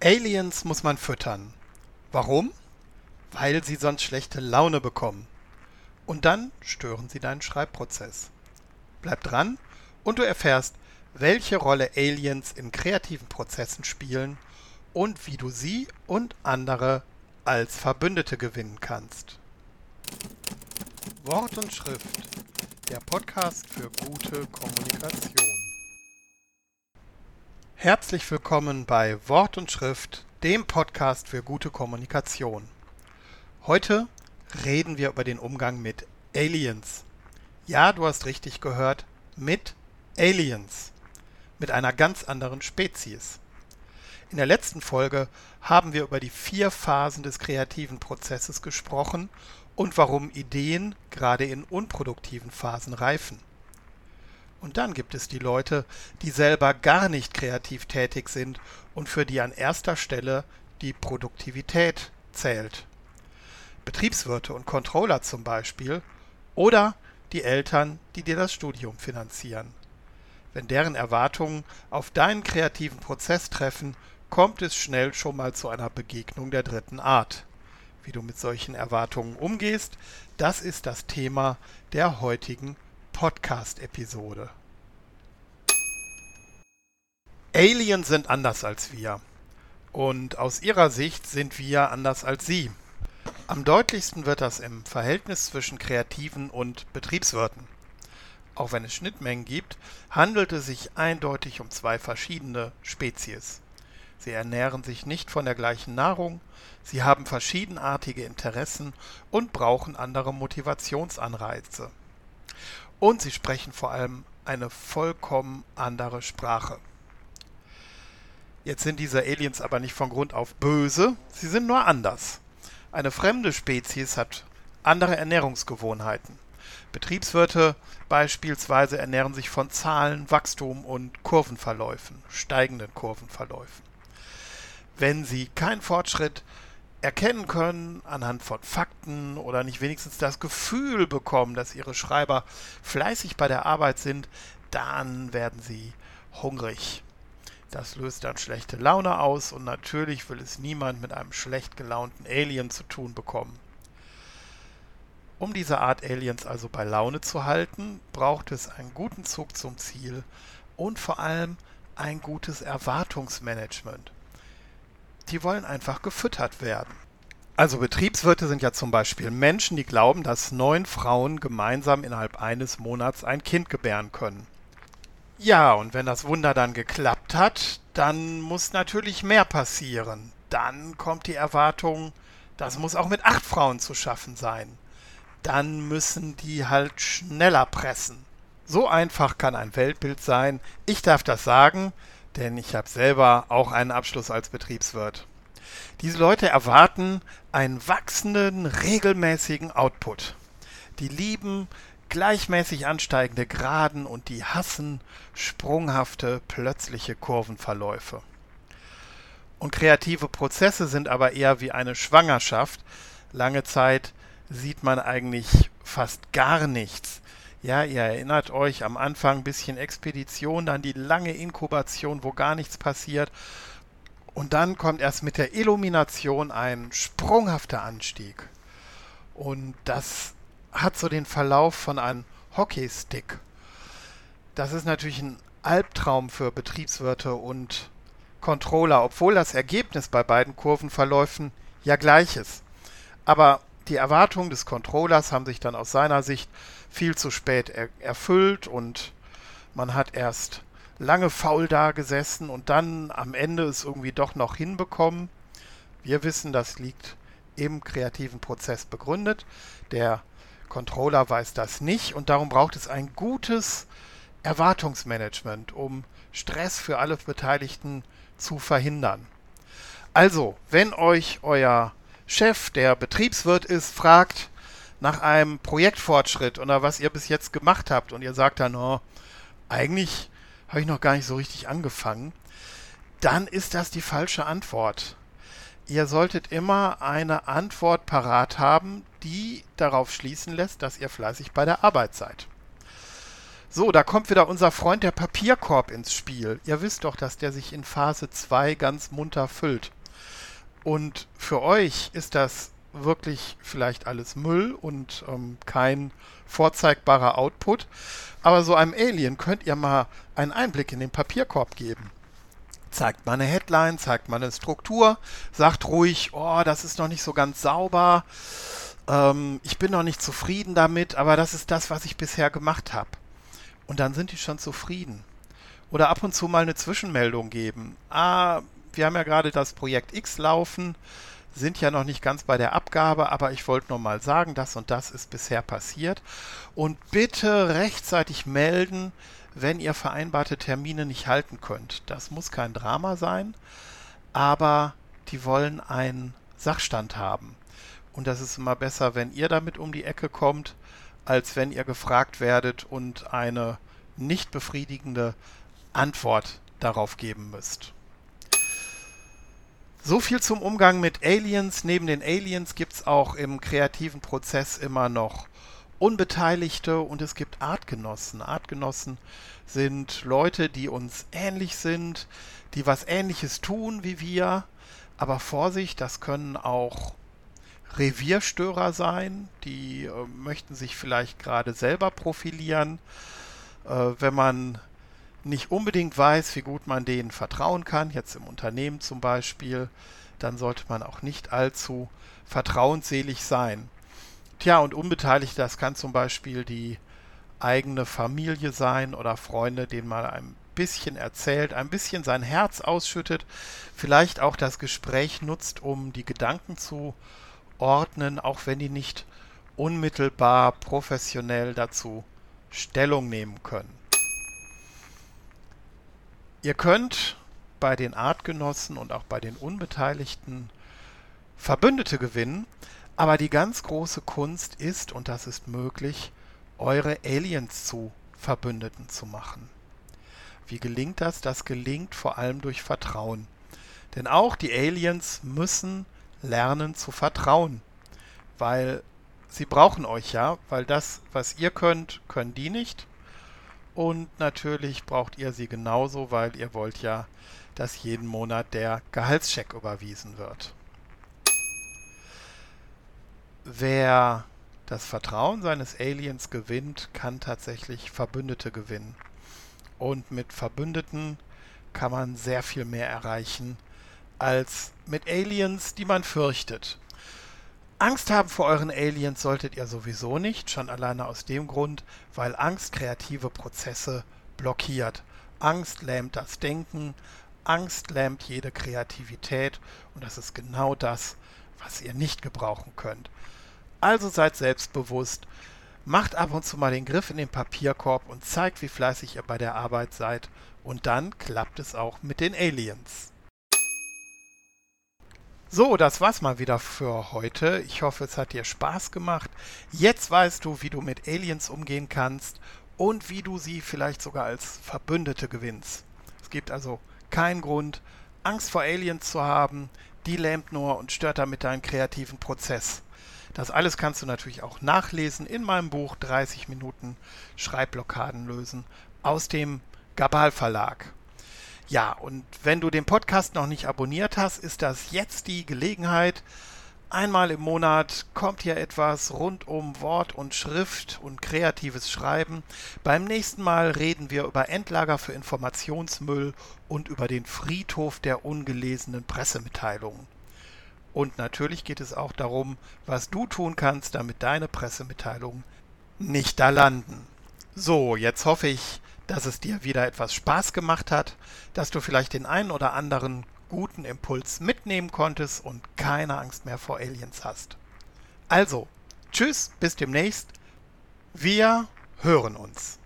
Aliens muss man füttern. Warum? Weil sie sonst schlechte Laune bekommen. Und dann stören sie deinen Schreibprozess. Bleib dran und du erfährst, welche Rolle Aliens in kreativen Prozessen spielen und wie du sie und andere als Verbündete gewinnen kannst. Wort und Schrift, der Podcast für gute Kommunikation. Herzlich willkommen bei Wort und Schrift, dem Podcast für gute Kommunikation. Heute reden wir über den Umgang mit Aliens. Ja, du hast richtig gehört, mit Aliens. Mit einer ganz anderen Spezies. In der letzten Folge haben wir über die vier Phasen des kreativen Prozesses gesprochen und warum Ideen gerade in unproduktiven Phasen reifen. Und dann gibt es die Leute, die selber gar nicht kreativ tätig sind und für die an erster Stelle die Produktivität zählt. Betriebswirte und Controller zum Beispiel oder die Eltern, die dir das Studium finanzieren. Wenn deren Erwartungen auf deinen kreativen Prozess treffen, kommt es schnell schon mal zu einer Begegnung der dritten Art. Wie du mit solchen Erwartungen umgehst, das ist das Thema der heutigen Podcast-Episode. Aliens sind anders als wir. Und aus ihrer Sicht sind wir anders als sie. Am deutlichsten wird das im Verhältnis zwischen Kreativen und Betriebswirten. Auch wenn es Schnittmengen gibt, handelt es sich eindeutig um zwei verschiedene Spezies. Sie ernähren sich nicht von der gleichen Nahrung, sie haben verschiedenartige Interessen und brauchen andere Motivationsanreize und sie sprechen vor allem eine vollkommen andere Sprache. Jetzt sind diese Aliens aber nicht von Grund auf böse, sie sind nur anders. Eine fremde Spezies hat andere Ernährungsgewohnheiten. Betriebswirte beispielsweise ernähren sich von Zahlen, Wachstum und Kurvenverläufen, steigenden Kurvenverläufen. Wenn sie keinen Fortschritt erkennen können anhand von Fakten oder nicht wenigstens das Gefühl bekommen, dass ihre Schreiber fleißig bei der Arbeit sind, dann werden sie hungrig. Das löst dann schlechte Laune aus und natürlich will es niemand mit einem schlecht gelaunten Alien zu tun bekommen. Um diese Art Aliens also bei Laune zu halten, braucht es einen guten Zug zum Ziel und vor allem ein gutes Erwartungsmanagement die wollen einfach gefüttert werden. Also Betriebswirte sind ja zum Beispiel Menschen, die glauben, dass neun Frauen gemeinsam innerhalb eines Monats ein Kind gebären können. Ja, und wenn das Wunder dann geklappt hat, dann muss natürlich mehr passieren. Dann kommt die Erwartung, das muss auch mit acht Frauen zu schaffen sein. Dann müssen die halt schneller pressen. So einfach kann ein Weltbild sein. Ich darf das sagen, denn ich habe selber auch einen Abschluss als Betriebswirt. Diese Leute erwarten einen wachsenden, regelmäßigen Output. Die lieben gleichmäßig ansteigende Geraden und die hassen sprunghafte, plötzliche Kurvenverläufe. Und kreative Prozesse sind aber eher wie eine Schwangerschaft. Lange Zeit sieht man eigentlich fast gar nichts. Ja, ihr erinnert euch am Anfang ein bisschen Expedition, dann die lange Inkubation, wo gar nichts passiert. Und dann kommt erst mit der Illumination ein sprunghafter Anstieg. Und das hat so den Verlauf von einem Hockeystick. Das ist natürlich ein Albtraum für Betriebswirte und Controller, obwohl das Ergebnis bei beiden Kurvenverläufen ja gleich ist. Aber die Erwartungen des Controllers haben sich dann aus seiner Sicht viel zu spät er erfüllt und man hat erst lange faul da gesessen und dann am Ende es irgendwie doch noch hinbekommen. Wir wissen, das liegt im kreativen Prozess begründet. Der Controller weiß das nicht und darum braucht es ein gutes Erwartungsmanagement, um Stress für alle Beteiligten zu verhindern. Also, wenn euch euer Chef, der Betriebswirt ist, fragt nach einem Projektfortschritt oder was ihr bis jetzt gemacht habt und ihr sagt dann, oh, eigentlich habe ich noch gar nicht so richtig angefangen, dann ist das die falsche Antwort. Ihr solltet immer eine Antwort parat haben, die darauf schließen lässt, dass ihr fleißig bei der Arbeit seid. So, da kommt wieder unser Freund der Papierkorb ins Spiel. Ihr wisst doch, dass der sich in Phase 2 ganz munter füllt. Und für euch ist das wirklich vielleicht alles Müll und ähm, kein vorzeigbarer Output. Aber so einem Alien könnt ihr mal einen Einblick in den Papierkorb geben. Zeigt mal eine Headline, zeigt mal eine Struktur, sagt ruhig, oh, das ist noch nicht so ganz sauber, ähm, ich bin noch nicht zufrieden damit, aber das ist das, was ich bisher gemacht habe. Und dann sind die schon zufrieden. Oder ab und zu mal eine Zwischenmeldung geben. Ah, wir haben ja gerade das Projekt X laufen, sind ja noch nicht ganz bei der Abgabe, aber ich wollte nur mal sagen, das und das ist bisher passiert. Und bitte rechtzeitig melden, wenn ihr vereinbarte Termine nicht halten könnt. Das muss kein Drama sein, aber die wollen einen Sachstand haben. Und das ist immer besser, wenn ihr damit um die Ecke kommt, als wenn ihr gefragt werdet und eine nicht befriedigende Antwort darauf geben müsst. So viel zum Umgang mit Aliens. Neben den Aliens gibt es auch im kreativen Prozess immer noch Unbeteiligte und es gibt Artgenossen. Artgenossen sind Leute, die uns ähnlich sind, die was Ähnliches tun wie wir. Aber Vorsicht, das können auch Revierstörer sein, die äh, möchten sich vielleicht gerade selber profilieren. Äh, wenn man nicht unbedingt weiß, wie gut man denen vertrauen kann, jetzt im Unternehmen zum Beispiel, dann sollte man auch nicht allzu vertrauensselig sein. Tja, und unbeteiligt, das kann zum Beispiel die eigene Familie sein oder Freunde, denen man ein bisschen erzählt, ein bisschen sein Herz ausschüttet, vielleicht auch das Gespräch nutzt, um die Gedanken zu ordnen, auch wenn die nicht unmittelbar professionell dazu Stellung nehmen können. Ihr könnt bei den Artgenossen und auch bei den Unbeteiligten Verbündete gewinnen, aber die ganz große Kunst ist, und das ist möglich, eure Aliens zu Verbündeten zu machen. Wie gelingt das? Das gelingt vor allem durch Vertrauen. Denn auch die Aliens müssen lernen zu vertrauen. Weil sie brauchen euch ja, weil das, was ihr könnt, können die nicht. Und natürlich braucht ihr sie genauso, weil ihr wollt ja, dass jeden Monat der Gehaltscheck überwiesen wird. Wer das Vertrauen seines Aliens gewinnt, kann tatsächlich Verbündete gewinnen. Und mit Verbündeten kann man sehr viel mehr erreichen, als mit Aliens, die man fürchtet. Angst haben vor euren Aliens solltet ihr sowieso nicht, schon alleine aus dem Grund, weil Angst kreative Prozesse blockiert. Angst lähmt das Denken, Angst lähmt jede Kreativität und das ist genau das, was ihr nicht gebrauchen könnt. Also seid selbstbewusst, macht ab und zu mal den Griff in den Papierkorb und zeigt, wie fleißig ihr bei der Arbeit seid und dann klappt es auch mit den Aliens. So, das war's mal wieder für heute. Ich hoffe, es hat dir Spaß gemacht. Jetzt weißt du, wie du mit Aliens umgehen kannst und wie du sie vielleicht sogar als Verbündete gewinnst. Es gibt also keinen Grund, Angst vor Aliens zu haben. Die lähmt nur und stört damit deinen kreativen Prozess. Das alles kannst du natürlich auch nachlesen in meinem Buch 30 Minuten Schreibblockaden lösen aus dem Gabal Verlag. Ja, und wenn du den Podcast noch nicht abonniert hast, ist das jetzt die Gelegenheit. Einmal im Monat kommt hier etwas rund um Wort und Schrift und kreatives Schreiben. Beim nächsten Mal reden wir über Endlager für Informationsmüll und über den Friedhof der ungelesenen Pressemitteilungen. Und natürlich geht es auch darum, was du tun kannst, damit deine Pressemitteilungen nicht da landen. So, jetzt hoffe ich, dass es dir wieder etwas Spaß gemacht hat, dass du vielleicht den einen oder anderen guten Impuls mitnehmen konntest und keine Angst mehr vor Aliens hast. Also, tschüss, bis demnächst. Wir hören uns.